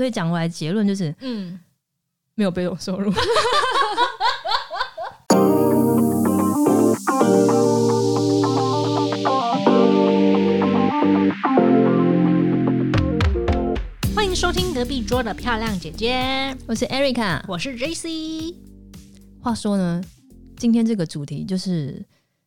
所以讲回来结论就是嗯，没有被动收入。欢迎收听隔壁桌的漂亮姐姐，我是 Erica。我是 JC。话说呢，今天这个主题就是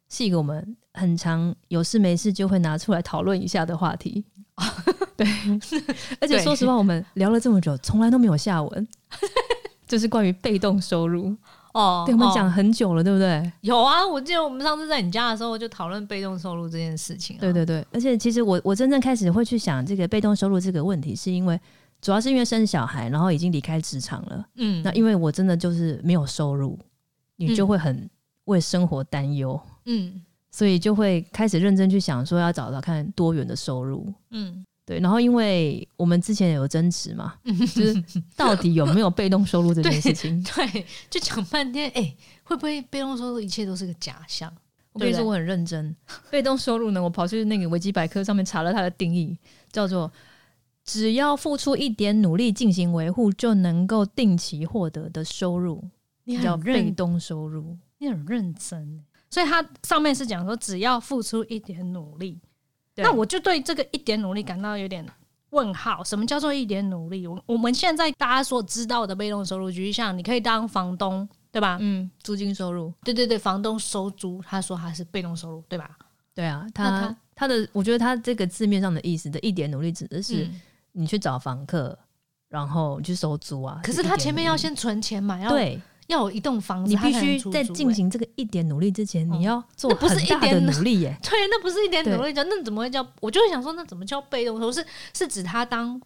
是一个我们很常有事没事就会拿出来讨论一下的话题。对，而且说实话，我们聊了这么久，从来都没有下文，就是关于被动收入。哦对，我们哦讲很久了，对不对？有啊，我记得我们上次在你家的时候就讨论被动收入这件事情、啊。对对对，而且其实我我真正开始会去想这个被动收入这个问题，是因为主要是因为生小孩，然后已经离开职场了。嗯，那因为我真的就是没有收入，你就会很为生活担忧，嗯所以就会开始认真去想说要找找看多元的收入。嗯对，然后因为我们之前有争执嘛，就是到底有没有被动收入这件事情。对，就讲半天，哎、会不会被动收入一切都是个假象？我跟你说，我很认真。被动收入呢，我跑去那个维基百科上面查了它的定义，叫做只要付出一点努力进行维护，就能够定期获得的收入，你叫被，动收入。你很认真。所以它上面是讲说，只要付出一点努力，那我就对这个一点努力感到有点问号。什么叫做一点努力？我我们现在大家所知道的被动收入，举例像你可以当房东，对吧？嗯，租金收入。对对对，房东收租，他说他是被动收入，对吧？对啊，他他他的，我觉得他这个字面上的意思的一点努力，指的是嗯你去找房客，然后你去收租啊。可是他前面要先存钱嘛，要对要有一栋房子，你必须在进行这个一点努力之前，哦你要做那不是一点努力耶。对，那不是一点努力叫，那怎么会叫？我就会想说，那怎么叫被动收入？是是指他当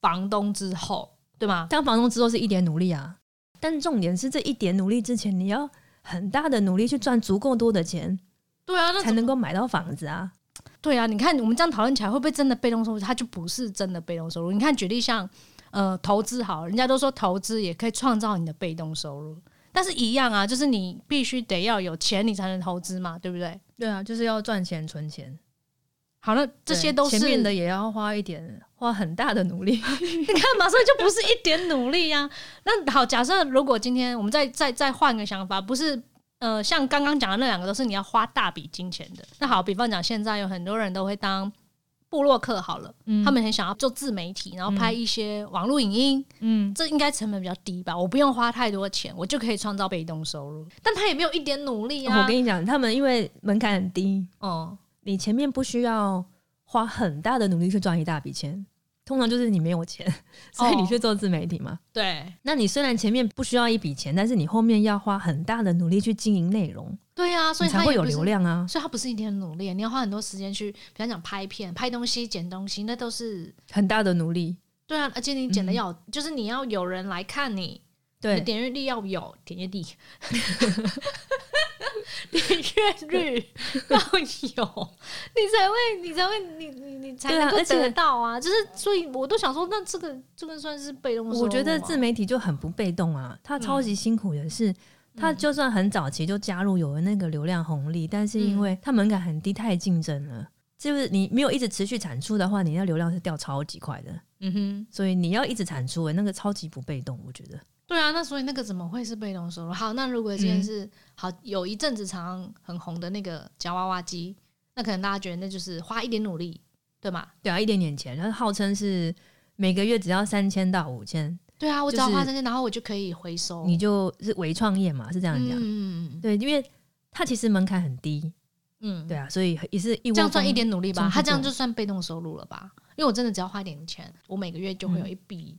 房东之后，对吗？当房东之后是一点努力啊，但重点是这一点努力之前，你要很大的努力去赚足够多的钱，对啊，那才能够买到房子啊。对啊。你看我们这样讨论起来，会不会真的被动收入？它就不是真的被动收入。你看，举例像呃投资好，人家都说投资也可以创造你的被动收入，但是一样啊，就是你必须得要有钱，你才能投资嘛，对不对？对啊，就是要赚钱存钱，好，那这些都是前面的也要花一点，花很大的努力。你看，马上就不是一点努力呀、那好，假设如果今天我们再再再换个想法，不是呃，像刚刚讲的那两个都是你要花大笔金钱的。那好，比方讲，现在有很多人都会当部落客好了，嗯他们很想要做自媒体，然后拍一些网络影音，嗯，这应该成本比较低吧？我不用花太多钱，我就可以创造被动收入。但他也没有一点努力啊。我跟你讲，他们因为门槛很低，哦，你前面不需要花很大的努力去赚一大笔钱，通常就是你没有钱，所以你去做自媒体嘛。对。那你虽然前面不需要一笔钱，但是你后面要花很大的努力去经营内容，对啊，所以你才会有流量啊，所以它不是一天努力，你要花很多时间去，比方讲拍片、拍东西、剪东西，那都是很大的努力。对啊，而且你剪的要，就是你要有人来看你，你的对，点阅率要有，点阅率，点阅率要有，你才会，你才会，你你你才能够得到啊！就是，所以我都想说，那这个这个算是被动吗我觉得自媒体就很不被动啊，他超级辛苦的是。他就算很早期就加入有了那个流量红利，但是因为他门槛很低，太竞争了，就是你没有一直持续产出的话，你那流量是掉超级快的。嗯哼，所以你要一直产出、欸，那个超级不被动，我觉得。对啊，那所以那个怎么会是被动收入？好，那如果今天嗯是、好有一阵子常常很红的那个夹娃娃机，那可能大家觉得那就是花一点努力，对吗？对啊，一点点钱，它号称是每个月只要三千到五千，对啊，我只就是要花三千，然后我就可以回收。你就是微创业嘛，是这样讲。嗯嗯嗯对，因为它其实门槛很低，嗯，对啊，所以也是一这样算一点努力吧中？去他这样就算被动收入了吧？因为我真的只要花一点钱，我每个月就会有一笔，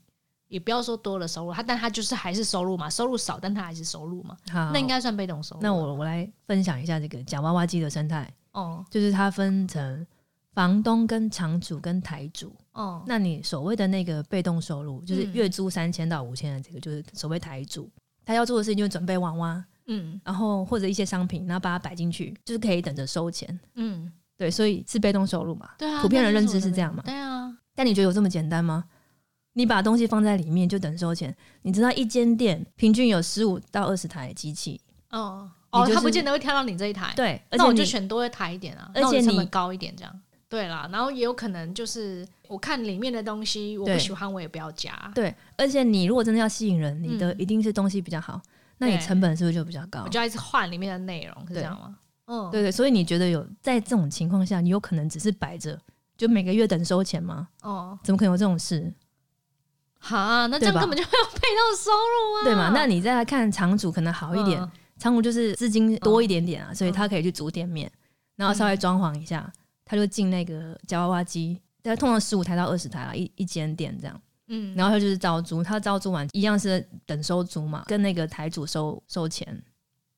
也不要说多了收入，他但他就是还是收入嘛，收入少，但他还是收入嘛，好，那应该算被动收入。那我我来分享一下这个假娃娃机的生态，哦就是它分成房东跟场主跟台主。哦那你所谓的那个被动收入，就是嗯月租三千到五千的这个，就是所谓台主。他要做的事情就是准备娃娃，嗯然后或者一些商品，然后把它摆进去，就是可以等着收钱。嗯，对，所以是被动收入嘛。对啊，普遍的认知是这样嘛对啊，但你觉得有这么简单吗？你把东西放在里面就等收钱？你知道一间店平均有十五到二十台机器，哦哦，他不见得会挑到你这一台，对，而那我就选多一台一点啊，而且本高一点这样。对啦，然后也有可能就是我看里面的东西我不喜欢，我也不要加，对，而且你如果真的要吸引人，你的嗯一定是东西比较好，那你成本是不是就比较高我？就要一直换里面的内容，是这样吗？嗯，对对，所以你觉得有在这种情况下，你有可能只是摆着，就每个月等收钱吗？哦，怎么可能有这种事？好，那这样根本就没有被动收入啊，对嘛？那你再来看场主可能好一点，嗯。场主就是资金多一点点啊，所以他可以去租店面，然后稍微装潢一下，他就进那个夹娃娃机，但通常十五台到二十台啊，一一间店这样，嗯，然后他就是招租，他招租完一样是等收租嘛，跟那个台主收收钱，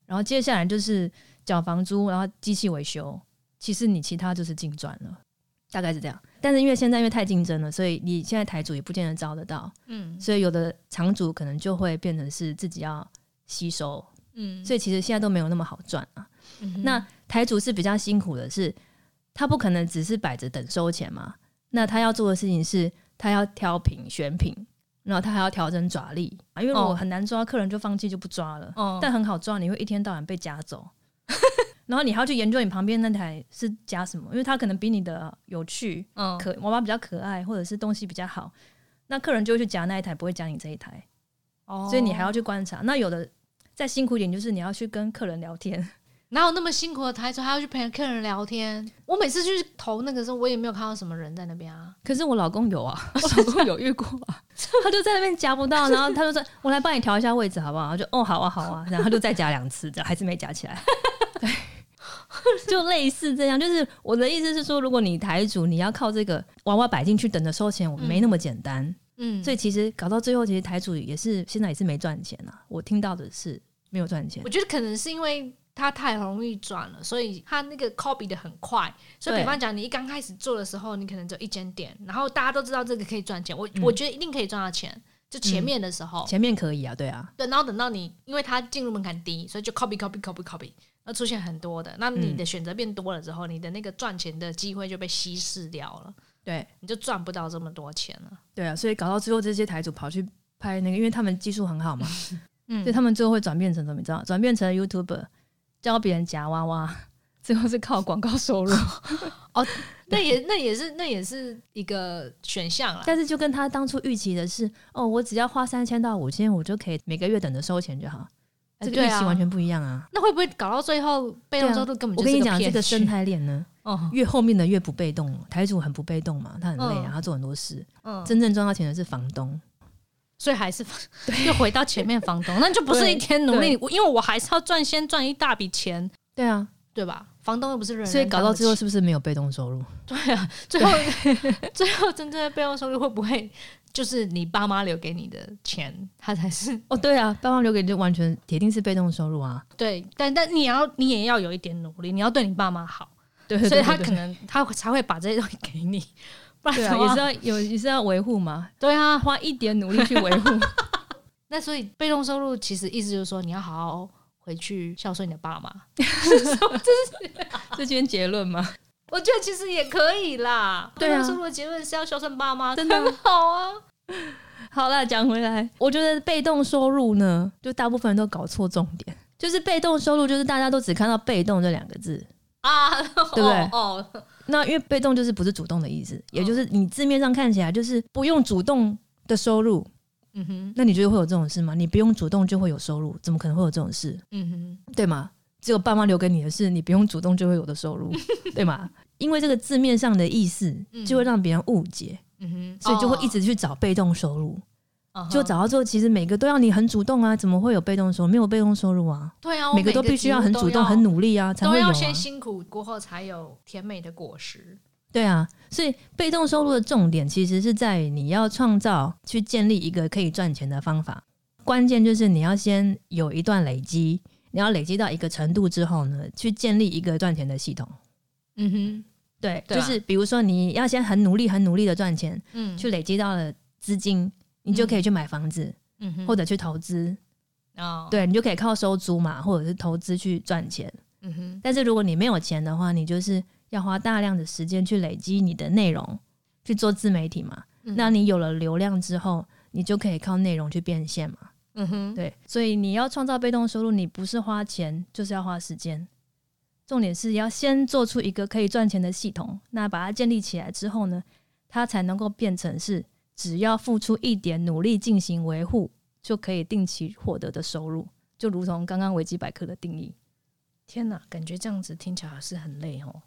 然后接下来就是缴房租，然后机器维修，其实你其他就是净赚了。大概是这样，但是因为现在因为太竞争了，所以你现在台主也不见得招得到，嗯。所以有的场主可能就会变成是自己要吸收，嗯，所以其实现在都没有那么好赚啊。嗯那台主是比较辛苦的是，他不可能只是摆着等收钱嘛，那他要做的事情是，他要挑品选品，然后他还要调整爪力啊，因为如果哦。很难抓，客人就放弃就不抓了。哦，但很好抓，你会一天到晚被夹走，然后你还要去研究你旁边那台是夹什么，因为它可能比你的有趣，嗯可娃娃比较可爱，或者是东西比较好，那客人就会去夹那一台，不会夹你这一台。哦所以你还要去观察。那有的再辛苦一点，就是你要去跟客人聊天。哪有那么辛苦的台主还要去陪客人聊天？我每次去投那个时候，我也没有看到什么人在那边啊。可是我老公有啊，我老公有遇过啊，他就在那边夹不到，然后他就说：“我来帮你调一下位置好不好？”我就哦好啊好啊，然后就再夹两次，这样还是没夹起来。对，就类似这样。就是我的意思是说，如果你台主你要靠这个娃娃摆进去等着收钱，我没那么简单。嗯，所以其实搞到最后，其实台主也是现在也是没赚钱啊。我听到的是没有赚钱我。觉得可能是因为它太容易转了，所以它那个 copy 的很快。所以比方讲，你一刚开始做的时候，你可能只有一间店，然后大家都知道这个可以赚钱，我、嗯我觉得一定可以赚到钱。就前面的时候，前面可以啊，对啊，对，然后等到你，因为它进入门槛低，所以就 copy copy copy copy，那出现很多的，那你的选择变多了之后，你的那个赚钱的机会就被稀释掉了，对你就赚不到这么多钱了。对啊，所以搞到最后，这些台主跑去拍那个，因为他们技术很好嘛，嗯 所以他们最后会转变成什么？你知道？转变成 YouTuber，教别人夹娃娃，最后是靠广告收入。哦那也那也是那也是一个选项啦。但是就跟他当初预期的是，哦，我只要花三千到五千，我就可以每个月等着收钱就好。这个预期完全不一样啊！那会不会搞到最后被动收入根本就是我跟你讲，这个生？态链呢，哦，越后面的越不被动。台主很不被动嘛，他很累啊，嗯他做很多事。嗯，真正赚到钱的是房东。所以还是 又回到前面房东，那就不是一天努力，因为我还是要赚，先赚一大笔钱，对啊，对吧？房东又不是人人所以搞到最后是不是没有被动收入？对啊，最后最后真正的被动收入会不会就是你爸妈留给你的钱，他才是哦，对啊，爸妈留给你就完全铁定是被动收入啊。对？但但你要你也要有一点努力，你要对你爸妈好，对所以他可能他才会把这些东西给你，不然也是要有也是要维护嘛，对啊。花一点努力去维护。那所以被动收入其实意思就是说你要好好回去孝顺你的爸妈，这今天结论吗？我觉得其实也可以啦。对啊收入的结论是要孝顺爸妈，真的很好啊。好了，讲回来，我觉得被动收入呢，就大部分人都搞错重点，就是被动收入，就是大家都只看到“被动”这两个字。啊，对不对哦，哦那因为被动就是不是主动的意思，也就是你字面上看起来就是不用主动的收入。嗯哼，那你觉得会有这种事吗？你不用主动就会有收入，怎么可能会有这种事？嗯哼，对吗？只有爸妈留给你的是你不用主动就会有的收入，对吗？因为这个字面上的意思就会让别人误解，嗯哼，所以就会一直去找被动收入。哦就找到之后，其实每个都要你很主动啊，怎么会有被动收入？没有被动收入啊，对啊，每个都必须要很主动、很努努力啊，才都会有、啊。要先辛苦过后才有甜美的果实。对啊，所以被动收入的重点其实是在于你要创造、去建立一个可以赚钱的方法。关键就是你要先有一段累积，你要累积到一个程度之后呢，去建立一个赚钱的系统。嗯哼，对，对啊就是比如说你要先很努力、很努力的赚钱，嗯，去累积到了资金，你就可以去买房子、嗯哼，或者去投资。哦，，对你就可以靠收租嘛，或者是投资去赚钱。嗯哼，但是如果你没有钱的话，你就是要花大量的时间去累积你的内容，去做自媒体嘛。嗯那你有了流量之后，你就可以靠内容去变现嘛。嗯哼，对，所以你要创造被动收入，你不是花钱，就是要花时间。重点是要先做出一个可以赚钱的系统，那把它建立起来之后呢，它才能够变成是只要付出一点努力进行维护，就可以定期获得的收入，就如同刚刚维基百科的定义。天哪，感觉这样子听起来是很累哦。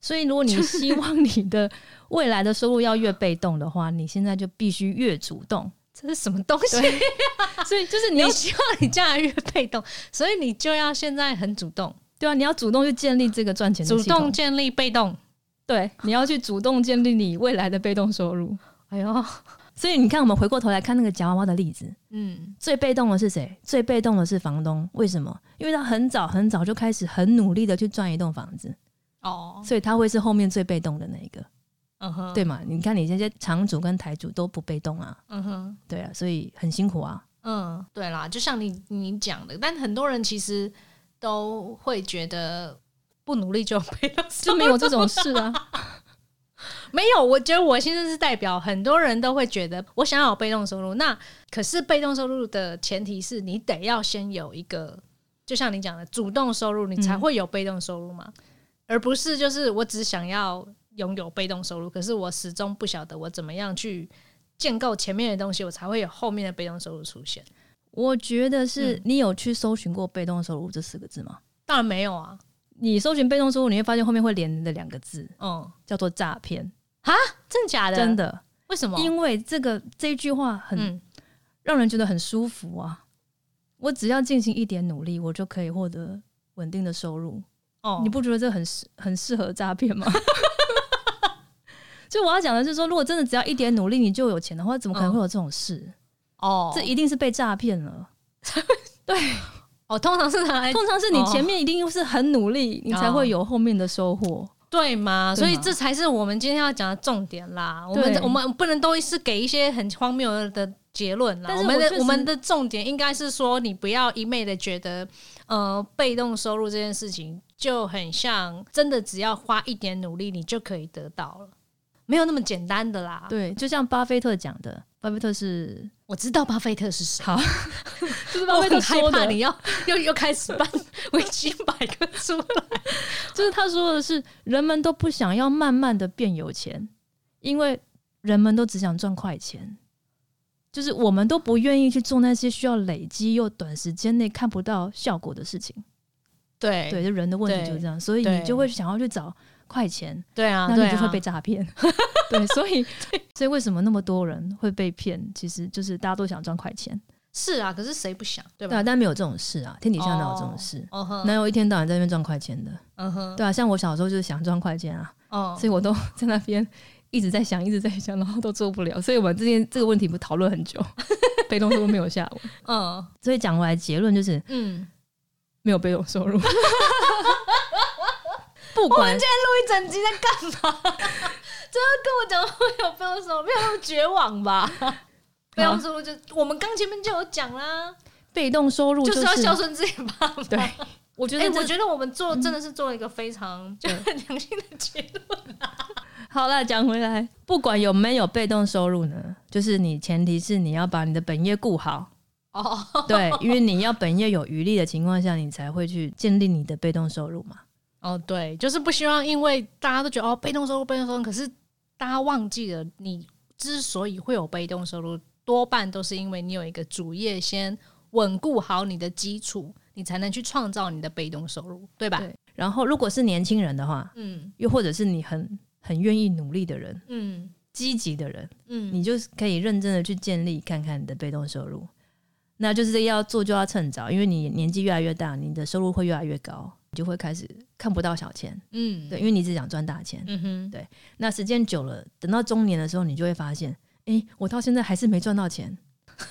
所以，如果你希望你的未来的收入要越被动的话，你现在就必须越主动。这是什么东西？所以就是你你 要希望你将来越被动，所以你就要现在很主动，对啊，你要主动去建立这个赚钱的主动建立被动。对，你要去主动建立你未来的被动收入。哎呦，所以你看，我们回过头来看那个夹娃娃的例子，嗯，最被动的是谁？最被动的是房东。为什么？因为他很早很早就开始很努力的去赚一栋房子，哦，所以他会是后面最被动的那一个，嗯哼，对嘛？你看你这些场主跟台主都不被动啊，嗯哼，对啊，所以很辛苦啊。嗯，对啦，就像你你讲的，但很多人其实都会觉得不努力就被动收入，就没有这种事啊。没有，我觉得我现在是代表很多人都会觉得我想要有被动收入，那可是被动收入的前提是你得要先有一个，就像你讲的主动收入，你才会有被动收入嘛，而不是就是我只想要拥有被动收入，可是我始终不晓得我怎么样去建构前面的东西，我才会有后面的被动收入出现。我觉得是嗯你有去搜寻过“被动收入”这四个字吗？当然没有啊，你搜寻被动收入，你会发现后面会连的两个字嗯，叫做诈骗，真的假的？真？的，为什么？因为这个这一句话很嗯，让人觉得很舒服啊。我只要进行一点努力，我就可以获得稳定的收入。哦，你不觉得这很适很适合诈骗吗？就我要讲的是说，如果真的只要一点努力你就有钱的话，怎么可能会有这种事？哦，这一定是被诈骗了。对哦，通常是拿来通常是你前面一定又是很努力，你才会有后面的收获。对吗？所以这才是我们今天要讲的重点啦。我们我们不能都是给一些很荒谬的结论啦。我们的我们的重点应该是说，你不要一昧的觉得，呃，被动收入这件事情就很像真的只要花一点努力，你就可以得到了，没有那么简单的啦。对，就像巴菲特讲的，巴菲特是我知道巴菲特是谁，好，就是巴菲特很害怕你要又又开始办维基百科出来。就是他说的是，人们都不想要慢慢的变有钱，因为人们都只想赚快钱。就是我们都不愿意去做那些需要累积又短时间内看不到效果的事情。对对，就人的问题就是这样，所以你就会想要去找快钱，对啊，那你就会被诈骗。对，所以 所以为什么那么多人会被骗？其实就是大家都想赚快钱，是啊，可是谁不想对吧？对啊，但没有这种事啊，天底下哪有这种事？哪有一天到晚在那边赚快钱的？嗯哼，对啊，像我小时候就是想赚快钱啊，哦所以我都 在那边一直在想，一直在想，然后都做不了。所以我们这件这个问题不讨论很久，被动收入没有下文。嗯所以讲回来结论就是嗯，没有被动收入。不管录一整集在干嘛？这要跟我讲会有被动收入，没有那么绝望吧？被动收入就我们刚前面就有讲啦，被动收入就是是要孝顺自己爸妈。对，我觉哎、得这、我觉得我们做真的是做了一个非常就对很良心的结论。好了，讲回来，不管有没有被动收入呢，就是你前提是你要把你的本业顾好，哦，对，因为你要本业有余力的情况下，你才会去建立你的被动收入嘛。哦，对，就是不希望因为大家都觉得哦被动收入被动收入，可是大家忘记了，你之所以会有被动收入，多半都是因为你有一个主业先稳固好你的基础，你才能去创造你的被动收入，对吧？对然后，如果是年轻人的话，嗯又或者是你很很愿意努力的人、嗯。积极的人，嗯，你就是可以认真的去建立看看你的被动收入。那就是要做就要趁早，因为你年纪越来越大，你的收入会越来越高，你就会开始看不到小钱，嗯。对，因为你只想赚大钱。嗯哼。对。那时间久了，等到中年的时候，你就会发现，诶，我到现在还是没赚到钱，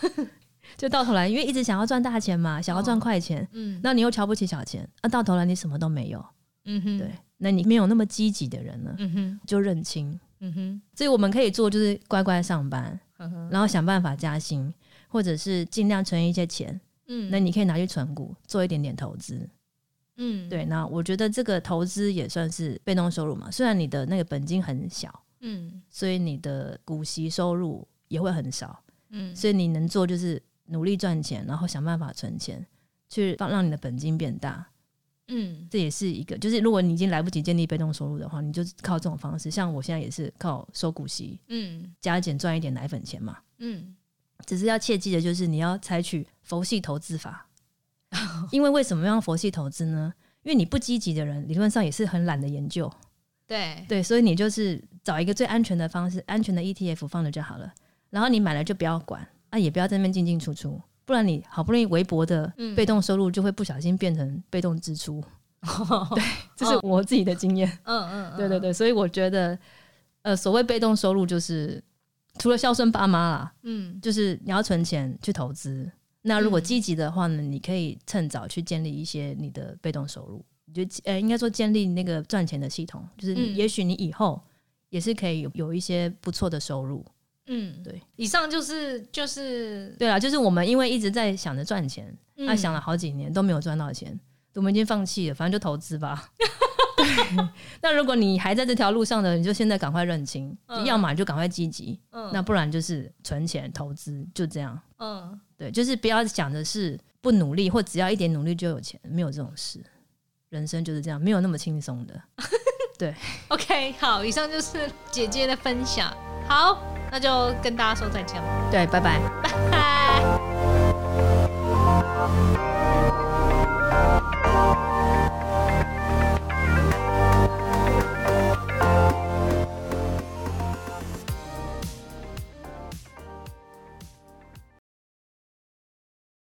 就到头来，因为一直想要赚大钱嘛，想要赚快钱，嗯。那你又瞧不起小钱，那、到头来你什么都没有，嗯哼。对，那你没有那么积极的人呢，嗯哼。就认清。嗯哼。所以我们可以做就是乖乖上班，嗯然后想办法加薪，或者是尽量存一些钱，嗯。那你可以拿去存股，做一点点投资。嗯。对，那我觉得这个投资也算是被动收入嘛，虽然你的那个本金很小，嗯。所以你的股息收入也会很少，嗯。所以你能做就是努力赚钱，然后想办法存钱，去让让你的本金变大。嗯这也是一个，就是如果你已经来不及建立被动收入的话，你就靠这种方式。像我现在也是靠收股息嗯加减赚一点奶粉钱嘛。嗯只是要切记的就是你要采取佛系投资法，因为为什么要佛系投资呢？因为你不积极的人，理论上也是很懒得研究，对，对，所以你就是找一个最安全的方式，安全的 ETF 放着就好了。然后你买了就不要管，啊，也不要在那边进进出出，不然你好不容易微薄的嗯被动收入就会不小心变成被动支出。对，这是我自己的经验。嗯嗯，对对对，所以我觉得，呃，所谓被动收入就是除了孝顺爸妈啦，嗯就是你要存钱去投资。那如果嗯积极的话呢，你可以趁早去建立一些你的被动收入，你就呃，应该说建立那个赚钱的系统，就是也许你以后也是可以有有一些不错的收入。嗯，对，以上就是就是，对啊，就是我们因为一直在想着赚钱，那、嗯想了好几年都没有赚到钱，我们已经放弃了，反正就投资吧。对，那如果你还在这条路上的，你就现在赶快认清，嗯要么你就赶快积极，嗯那不然就是存钱投资，就这样。嗯对，就是不要想的是不努力或只要一点努力就有钱，没有这种事。人生就是这样，没有那么轻松的。对，OK，好，以上就是姐姐的分享，好，那就跟大家说再见了。对拜拜。拜拜。